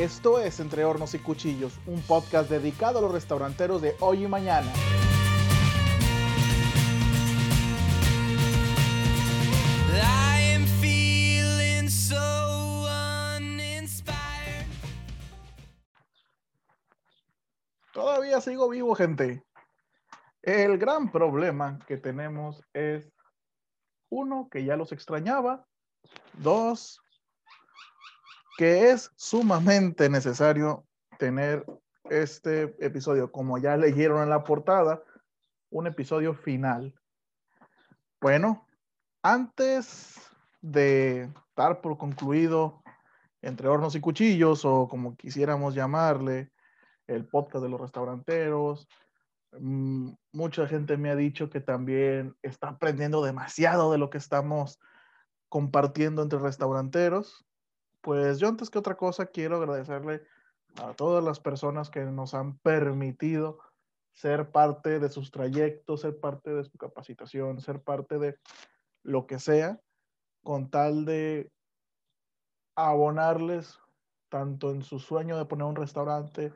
Esto es Entre Hornos y Cuchillos, un podcast dedicado a los restauranteros de hoy y mañana. Todavía sigo vivo, gente. El gran problema que tenemos es, uno, que ya los extrañaba. Dos, que es sumamente necesario tener este episodio, como ya leyeron en la portada, un episodio final. Bueno, antes de dar por concluido entre hornos y cuchillos, o como quisiéramos llamarle, el podcast de los restauranteros, mm, mucha gente me ha dicho que también está aprendiendo demasiado de lo que estamos compartiendo entre restauranteros. Pues yo antes que otra cosa quiero agradecerle a todas las personas que nos han permitido ser parte de sus trayectos, ser parte de su capacitación, ser parte de lo que sea, con tal de abonarles tanto en su sueño de poner un restaurante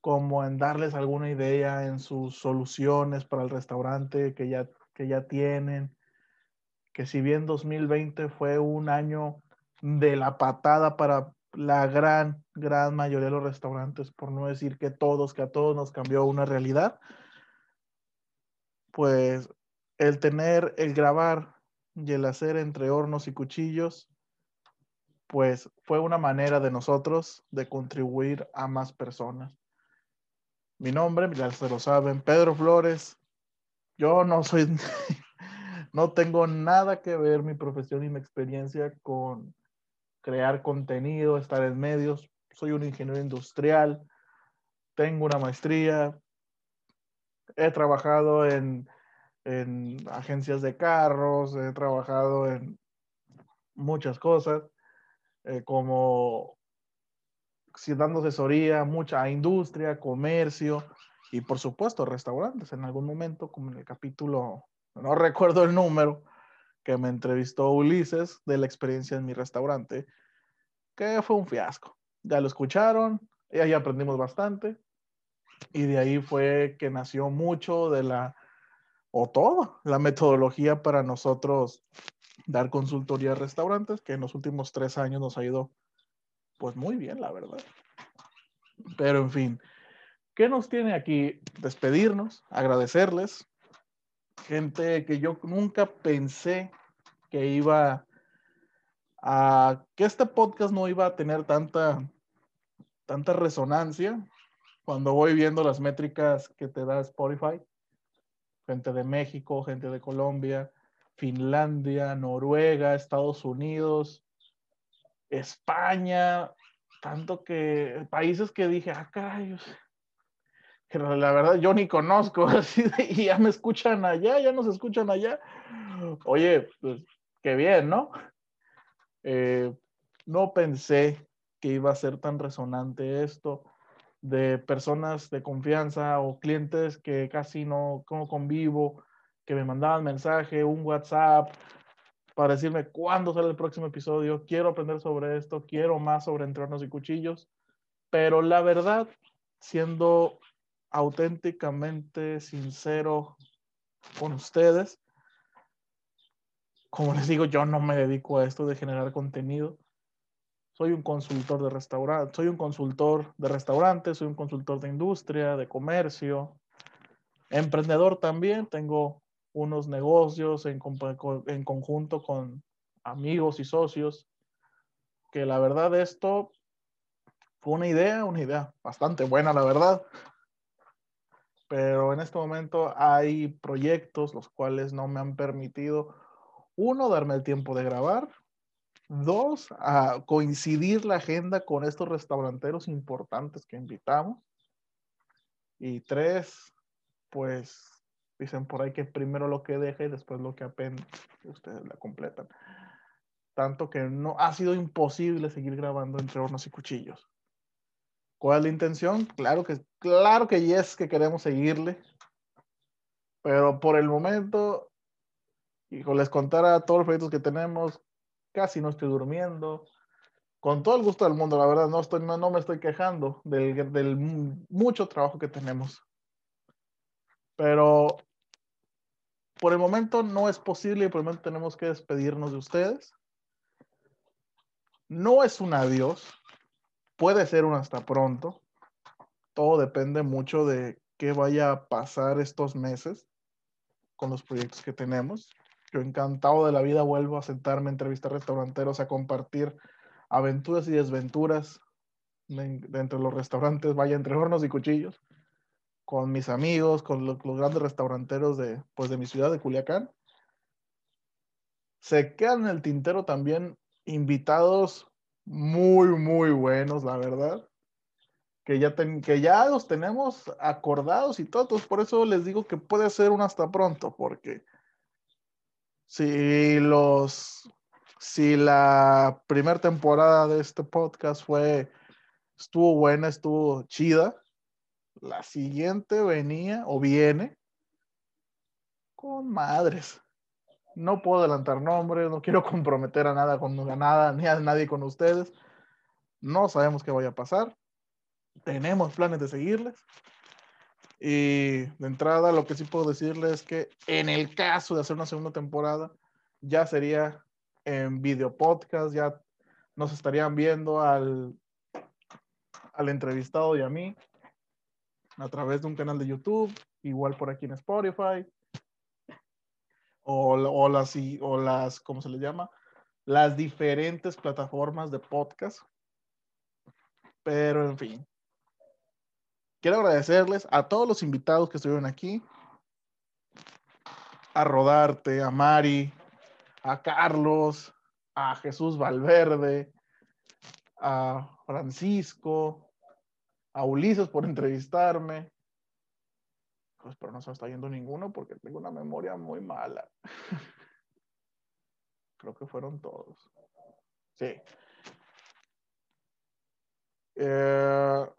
como en darles alguna idea en sus soluciones para el restaurante que ya, que ya tienen. Que si bien 2020 fue un año de la patada para la gran, gran mayoría de los restaurantes, por no decir que todos, que a todos nos cambió una realidad, pues el tener, el grabar y el hacer entre hornos y cuchillos, pues fue una manera de nosotros de contribuir a más personas. Mi nombre, ya se lo saben, Pedro Flores. Yo no soy, no tengo nada que ver mi profesión y mi experiencia con crear contenido, estar en medios. Soy un ingeniero industrial, tengo una maestría, he trabajado en, en agencias de carros, he trabajado en muchas cosas, eh, como dando asesoría, mucha industria, comercio y por supuesto restaurantes en algún momento, como en el capítulo, no recuerdo el número, que me entrevistó Ulises de la experiencia en mi restaurante, que fue un fiasco. Ya lo escucharon, y ahí aprendimos bastante. Y de ahí fue que nació mucho de la, o todo, la metodología para nosotros dar consultoría a restaurantes, que en los últimos tres años nos ha ido pues muy bien, la verdad. Pero en fin, ¿qué nos tiene aquí? Despedirnos, agradecerles. Gente que yo nunca pensé que iba a, que este podcast no iba a tener tanta, tanta resonancia cuando voy viendo las métricas que te da Spotify. Gente de México, gente de Colombia, Finlandia, Noruega, Estados Unidos, España, tanto que países que dije, ah, caray, que la verdad yo ni conozco, así de, y ya me escuchan allá, ya nos escuchan allá. Oye, pues qué bien, ¿no? Eh, no pensé que iba a ser tan resonante esto de personas de confianza o clientes que casi no como convivo, que me mandaban mensaje, un WhatsApp, para decirme cuándo sale el próximo episodio, quiero aprender sobre esto, quiero más sobre entornos y cuchillos, pero la verdad, siendo auténticamente sincero con ustedes, como les digo, yo no me dedico a esto de generar contenido. Soy un consultor de restaurante, soy un consultor de restaurantes, soy un consultor de industria, de comercio, emprendedor también, tengo unos negocios en, en conjunto con amigos y socios, que la verdad esto fue una idea, una idea bastante buena, la verdad. Pero en este momento hay proyectos los cuales no me han permitido, uno, darme el tiempo de grabar, dos, a coincidir la agenda con estos restauranteros importantes que invitamos, y tres, pues Dicen por ahí que primero lo que deje y después lo que apenas ustedes la completan. Tanto que no ha sido imposible seguir grabando entre hornos y cuchillos. ¿Cuál es la intención? Claro que, claro que yes, que queremos seguirle. Pero por el momento, hijo, les contara todos los proyectos que tenemos, casi no estoy durmiendo. con todo el gusto del mundo, la verdad, no, estoy, no, no me estoy quejando del, del mu- mucho trabajo que tenemos. Pero por el momento no es posible y por el momento tenemos que despedirnos de ustedes. No es un adiós, puede ser un hasta pronto. Todo depende mucho de qué vaya a pasar estos meses con los proyectos que tenemos. Yo encantado de la vida vuelvo a sentarme a entrevistar restauranteros, a compartir aventuras y desventuras de, entre los restaurantes, vaya entre hornos y cuchillos, con mis amigos, con lo- los, grandes restauranteros de, pues, de mi ciudad, de Culiacán. Se quedan en el tintero también invitados muy, muy buenos, la verdad. Que ya, ten- que ya los tenemos acordados y todo, entonces por eso les digo que puede ser un hasta pronto, porque si los, si la primera temporada de este podcast fue, estuvo buena, estuvo chida, la siguiente venía o viene con madres. No puedo adelantar nombres, no quiero comprometer a nada con nada, ni a nadie con ustedes. No sabemos qué vaya a pasar. Tenemos planes de seguirles. Y de entrada, lo que sí puedo decirles es que en el caso de hacer una segunda temporada, ya sería en video podcast, ya nos estarían viendo al, al entrevistado y a mí a través de un canal de YouTube, igual por aquí en Spotify, o, o las, o las, ¿cómo se les llama? Las diferentes plataformas de podcast. Pero en fin, quiero agradecerles a todos los invitados que estuvieron aquí, a Rodarte, a Mari, a Carlos, a Jesús Valverde, a Francisco, a Ulises por entrevistarme. Pues, pero no se me está yendo ninguno porque tengo una memoria muy mala. Creo que fueron todos. Sí. Eh,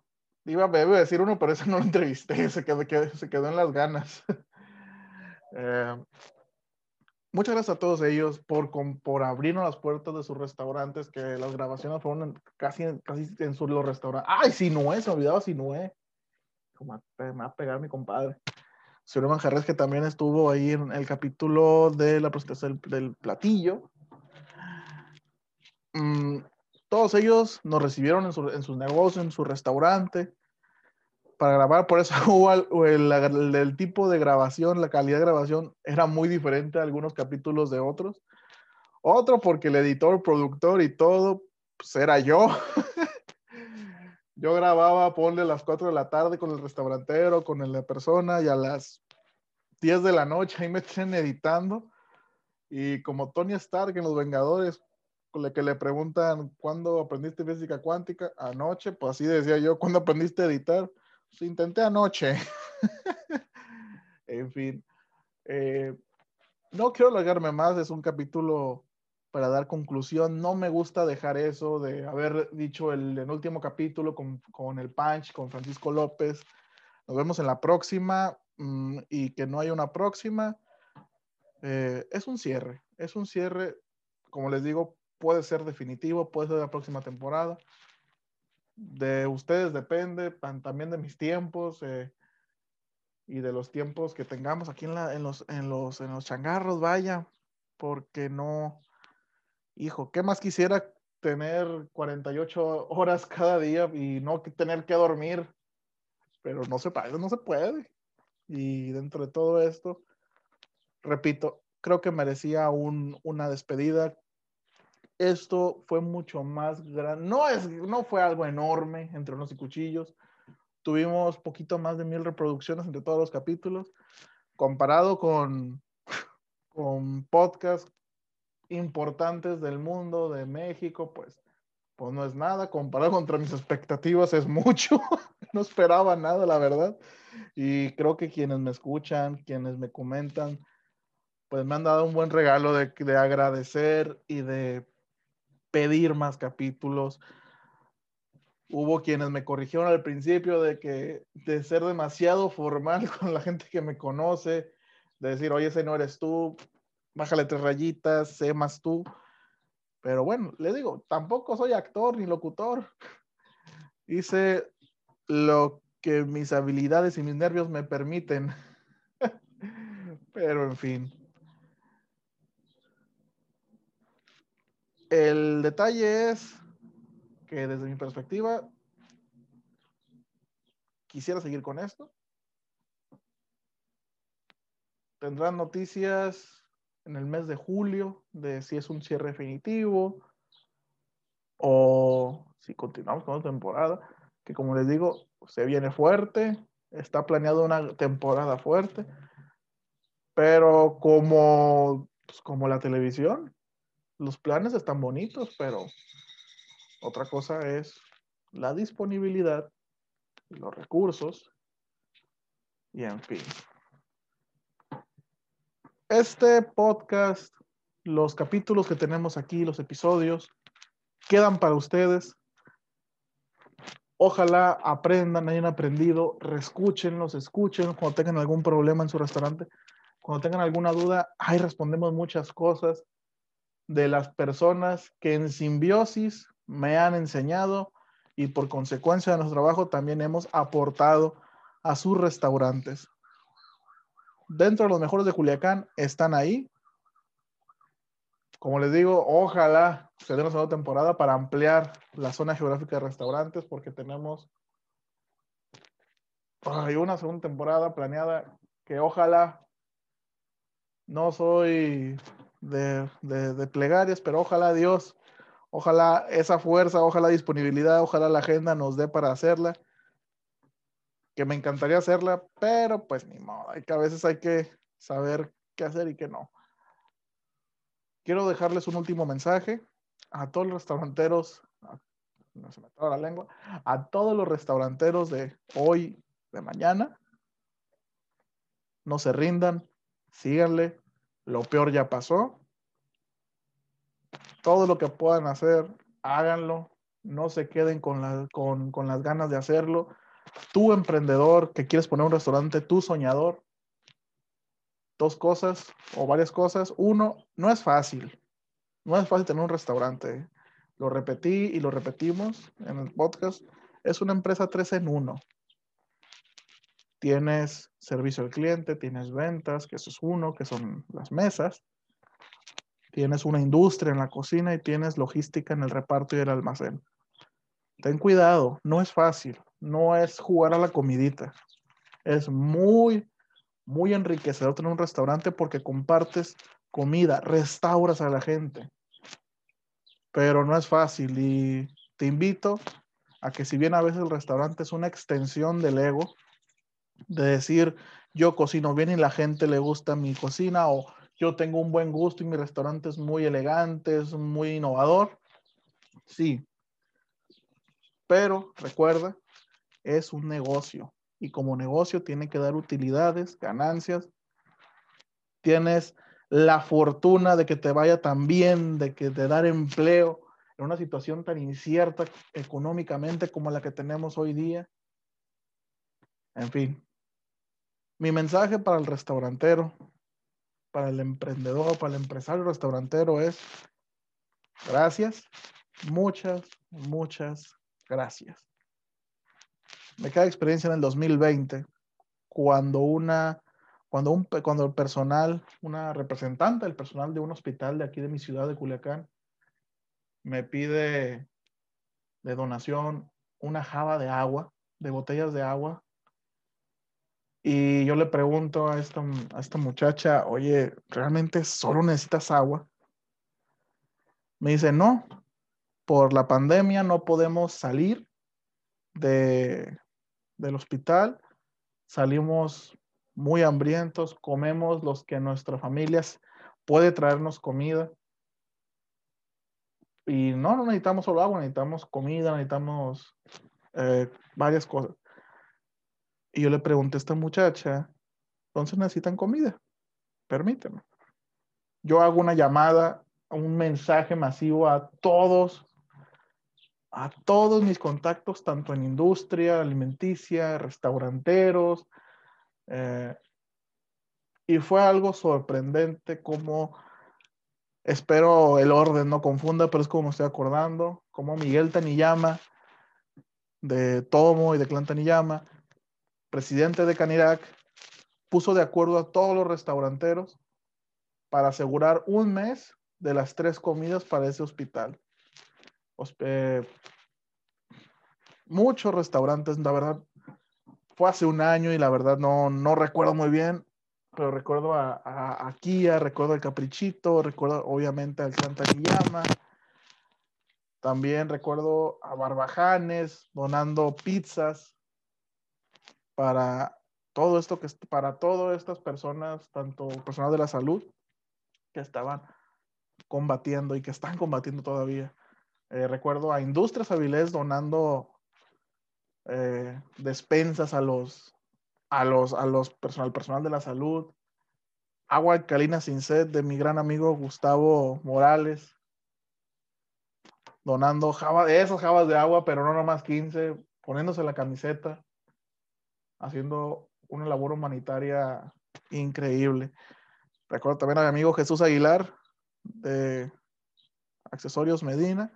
iba, a decir uno, pero ese no lo entrevisté, se quedó, en las ganas. Eh, muchas gracias a todos ellos por, por abrirnos las puertas de sus restaurantes, que las grabaciones fueron en- casi, en- sus los restaurantes. ¡Ay, Sinué! Se me olvidaba Sinué. Me va a pegar mi compadre. Señor Manjarres, que también estuvo ahí en el capítulo de la presentación del, platillo. Mm, todos ellos nos recibieron en, su- en sus negocios, en su restaurante, para grabar. Por eso hubo el tipo de grabación, la calidad de grabación era muy diferente a algunos capítulos de otros. Otro porque el editor, productor y todo, pues era yo. Yo grababa, ponle a las 4 de la tarde con el restaurantero, con la persona, y a las 10 de la noche ahí me tienen editando. Y como Tony Stark en Los Vengadores, que le preguntan, ¿cuándo aprendiste física cuántica? Anoche, pues así decía yo, ¿cuándo aprendiste a editar? Pues intenté anoche. en fin. eh, no quiero alargarme más, es un capítulo para dar conclusión. No me gusta dejar eso de haber dicho el, el último capítulo con, con el Punch, con Francisco López. Nos vemos en la próxima mm, y que no haya una próxima. eh, es un cierre, es un cierre, como les digo, puede ser definitivo, puede ser la próxima temporada. De ustedes depende, también de mis tiempos eh, y de los tiempos que tengamos aquí en, la- en los, en, los, en los changarros, vaya, porque no, hijo, ¿qué más quisiera tener 48 horas cada día y no tener que dormir? Pero no se puede, no se puede. Y dentro de todo esto, repito, creo que merecía un- una despedida. Esto fue mucho más grande. No, es, no fue algo enorme entre unos y cuchillos. Tuvimos poquito más de mil reproducciones entre todos los capítulos. Comparado con, con podcasts importantes del mundo, de México, pues, pues no es nada. Comparado contra mis expectativas es mucho. no esperaba nada, la verdad. Y creo que quienes me escuchan, quienes me comentan, pues me han dado un buen regalo de, de agradecer y de pedir más capítulos. Hubo quienes me corrigieron al principio de que de ser demasiado formal con la gente que me conoce, de decir, oye, ese no eres tú, bájale tres rayitas, sé más tú. Pero bueno, le digo, tampoco soy actor ni locutor. Hice lo que mis habilidades y mis nervios me permiten. Pero en fin. El detalle es que desde mi perspectiva quisiera seguir con esto. Tendrán noticias en el mes de julio de si es un cierre definitivo o si continuamos con la temporada, que como les digo, se viene fuerte, está planeado una temporada fuerte, pero como, pues, como la televisión, los planes están bonitos, pero otra cosa es la disponibilidad los recursos y en fin. Este podcast, los capítulos que tenemos aquí, los episodios, quedan para ustedes. Ojalá aprendan, hayan aprendido, reescúchenlos, escuchen cuando tengan algún problema en su restaurante, cuando tengan alguna duda, ahí respondemos muchas cosas de las personas que en simbiosis me han enseñado y por consecuencia de nuestro trabajo también hemos aportado a sus restaurantes. Dentro de los mejores de Culiacán están ahí. Como les digo, ojalá se dé una segunda temporada para ampliar la zona geográfica de restaurantes porque tenemos hay una segunda temporada planeada que ojalá no soy de, de, de plegarias, pero ojalá Dios, ojalá esa fuerza, ojalá disponibilidad, ojalá la agenda nos dé para hacerla. Que me encantaría hacerla, pero pues ni modo, hay que a veces hay que saber qué hacer y qué no. Quiero dejarles un último mensaje a todos los restauranteros, no se me la lengua, a todos los restauranteros de hoy, de mañana. No se rindan, síganle, lo peor ya pasó. Todo lo que puedan hacer, háganlo. No se queden con, la, con, con las ganas de hacerlo. Tú, emprendedor, que quieres poner un restaurante, tú, soñador, dos cosas o varias cosas. Uno, no es fácil. No es fácil tener un restaurante. Lo repetí y lo repetimos en el podcast. Es una empresa 3 en 1 tienes servicio al cliente, tienes ventas, que eso es uno, que son las mesas, tienes una industria en la cocina y tienes logística en el reparto y el almacén. Ten cuidado, no es fácil, no es jugar a la comidita. Es muy, muy enriquecedor tener un restaurante porque compartes comida, restauras a la gente. Pero no es fácil y te invito a que si bien a veces el restaurante es una extensión del ego, de decir yo cocino bien y la gente le gusta mi cocina o yo tengo un buen gusto y mi restaurante es muy elegante, es muy innovador. Sí. Pero recuerda, es un negocio y como negocio tiene que dar utilidades, ganancias. Tienes la fortuna de que te vaya tan bien, de que te dar empleo en una situación tan incierta económicamente como la que tenemos hoy día. En fin, mi mensaje para el restaurantero, para el emprendedor, para el empresario restaurantero es gracias, muchas, muchas gracias. Me queda experiencia en el 2020 cuando una cuando un cuando el personal, una representante del personal de un hospital de aquí de mi ciudad de Culiacán me pide de donación una java de agua, de botellas de agua y yo le pregunto a esta, a esta muchacha, oye, ¿realmente solo necesitas agua? Me dice, no, por la pandemia no podemos salir de, del hospital, salimos muy hambrientos, comemos los que nuestras familias puede traernos comida. Y no, no necesitamos solo agua, necesitamos comida, necesitamos eh, varias cosas. Y yo le pregunté a esta muchacha, entonces necesitan comida, permíteme. Yo hago una llamada, un mensaje masivo a todos, a todos mis contactos, tanto en industria, alimenticia, restauranteros. Eh, y fue algo sorprendente como Espero el orden no confunda, pero es como me estoy acordando, como Miguel Taniyama de Tomo y de Clan Taniyama, presidente de Canirac, puso de acuerdo a todos los restauranteros para asegurar un mes de las tres comidas para ese hospital. Hospe- muchos restaurantes, la verdad, fue hace un año y la verdad no, no recuerdo muy bien, pero recuerdo a, Kia, recuerdo al Caprichito, recuerdo obviamente al Clan Taniyama. También recuerdo a Barbajanes donando pizzas para todo esto que para todas estas personas, tanto personal de la salud que estaban combatiendo y que están combatiendo todavía. Eh, recuerdo a Industrias Avilés donando eh, despensas a los a los a los personal personal de la salud. Agua alcalina sin sed de mi gran amigo Gustavo Morales donando java, esas jabas de agua, pero no nomás 15, poniéndose la camiseta, haciendo una labor humanitaria increíble. Recuerdo también a mi amigo Jesús Aguilar de Accesorios Medina,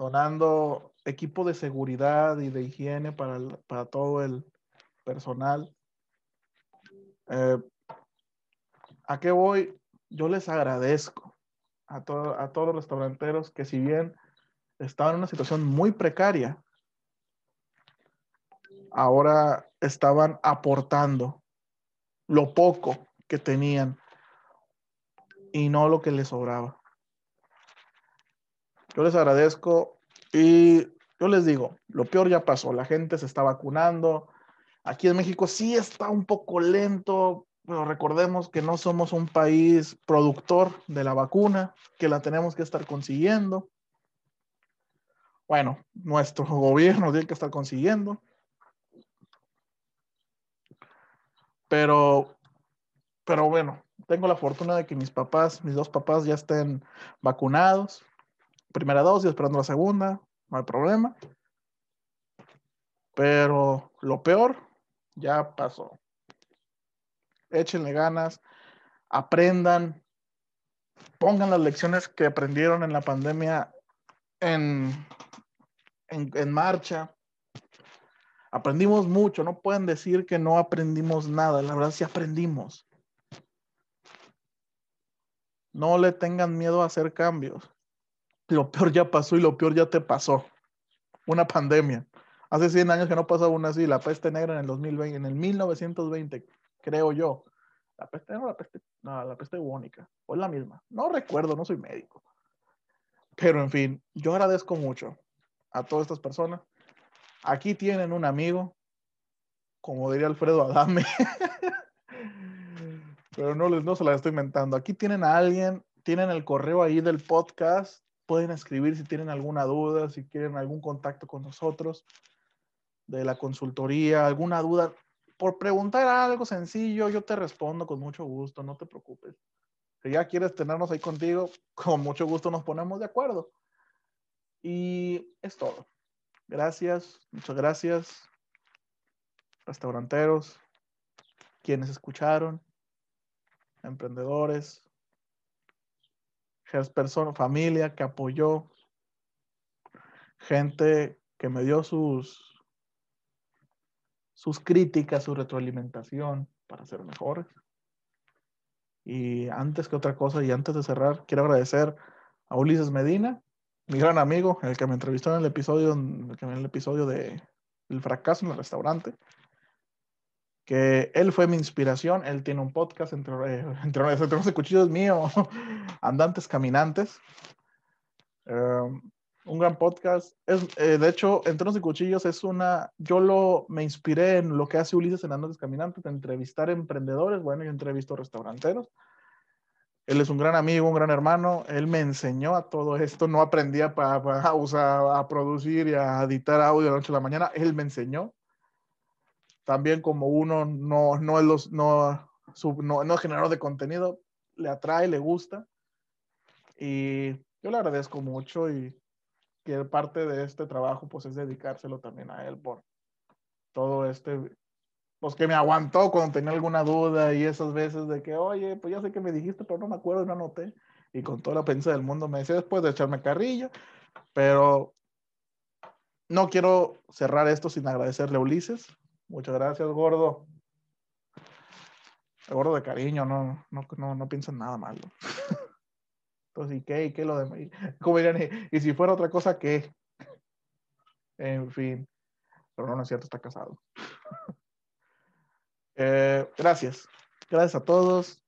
donando equipo de seguridad y de higiene para, para todo el personal. Eh, ¿A qué voy? Yo les agradezco a, a todos los restauranteros que si bien estaban en una situación muy precaria, ahora estaban aportando lo poco que tenían y no lo que les sobraba. Yo les agradezco y yo les digo, lo peor ya pasó, la gente se está vacunando. Aquí en México sí está un poco lento, pero recordemos que no somos un país productor de la vacuna, que la tenemos que estar consiguiendo. Bueno, nuestro gobierno tiene que estar consiguiendo. Pero, pero bueno, tengo la fortuna de que mis papás, mis dos papás ya estén vacunados. Primera dosis, esperando la segunda, no hay problema. Pero lo peor ya pasó. Échenle ganas, aprendan, pongan las lecciones que aprendieron en la pandemia en, en, en marcha. Aprendimos mucho, no pueden decir que no aprendimos nada, la verdad sí aprendimos. No le tengan miedo a hacer cambios. Lo peor ya pasó y lo peor ya te pasó. Una pandemia. Hace 100 años que no pasaba una así, la peste negra en el 2020, en el 1920, creo yo. La peste negra la peste, no, la peste bubónica, o es la misma. No recuerdo, no soy médico. Pero en fin, yo agradezco mucho a todas estas personas. Aquí tienen un amigo, como diría Alfredo Adame, pero no, les, no se la estoy inventando. Aquí tienen a alguien, tienen el correo ahí del podcast, pueden escribir si tienen alguna duda, si quieren algún contacto con nosotros de la consultoría, alguna duda. Por preguntar algo sencillo, yo te respondo con mucho gusto, no te preocupes. Si ya quieres tenernos ahí contigo, con mucho gusto nos ponemos de acuerdo. Y es todo. Gracias, muchas gracias, restauranteros, quienes escucharon, emprendedores, personas, familia que apoyó, gente que me dio sus, sus críticas, su retroalimentación para ser mejores. Y antes que otra cosa, y antes de cerrar, quiero agradecer a Ulises Medina, mi gran amigo, el que me entrevistó en el episodio, en el episodio de El fracaso en el restaurante, que él fue mi inspiración, él tiene un podcast entre, eh, entre, entre los cuchillos mío, Andantes Caminantes, um, un gran podcast, es, eh, de hecho, Entre los Cuchillos es una, yo lo, me inspiré en lo que hace Ulises en Andantes Caminantes, entrevistar emprendedores, bueno, yo entrevisto restauranteros, él es un gran amigo, un gran hermano. Él me enseñó a todo esto. No aprendía para pa, a usar, a producir y a editar audio de la noche a la mañana. Él me enseñó. También como uno no, no es los, no, sub, no, no es generador de contenido, le atrae, le gusta. Y yo le agradezco mucho y que parte de este trabajo pues es dedicárselo también a él por todo este pues que me aguantó cuando tenía alguna duda y esas veces de que, oye, pues ya sé que me dijiste, pero no me acuerdo, no anoté. Y con toda la prensa del mundo me decía después de echarme carrillo, pero no quiero cerrar esto sin agradecerle a Ulises. Muchas gracias, gordo. Gordo de cariño, no, no, no, no piensa en nada malo. Entonces, ¿y qué? ¿Y qué lo demás? Como dirían, ¿y, y si fuera otra cosa, qué? En fin. Pero no, no es cierto, está casado. Eh, gracias. Gracias a todos.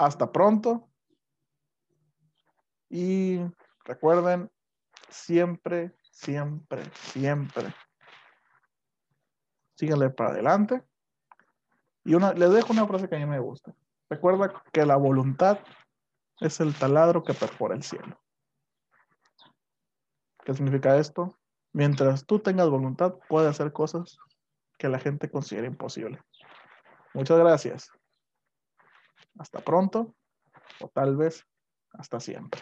Hasta pronto. Y recuerden, siempre, siempre, siempre. Síganle para adelante. Y una, les dejo una frase que a mí me gusta. Recuerda que la voluntad es el taladro que perfora el cielo. ¿Qué significa esto? Mientras tú tengas voluntad, puedes hacer cosas que la gente considera imposible. Muchas gracias. Hasta pronto o tal vez hasta siempre.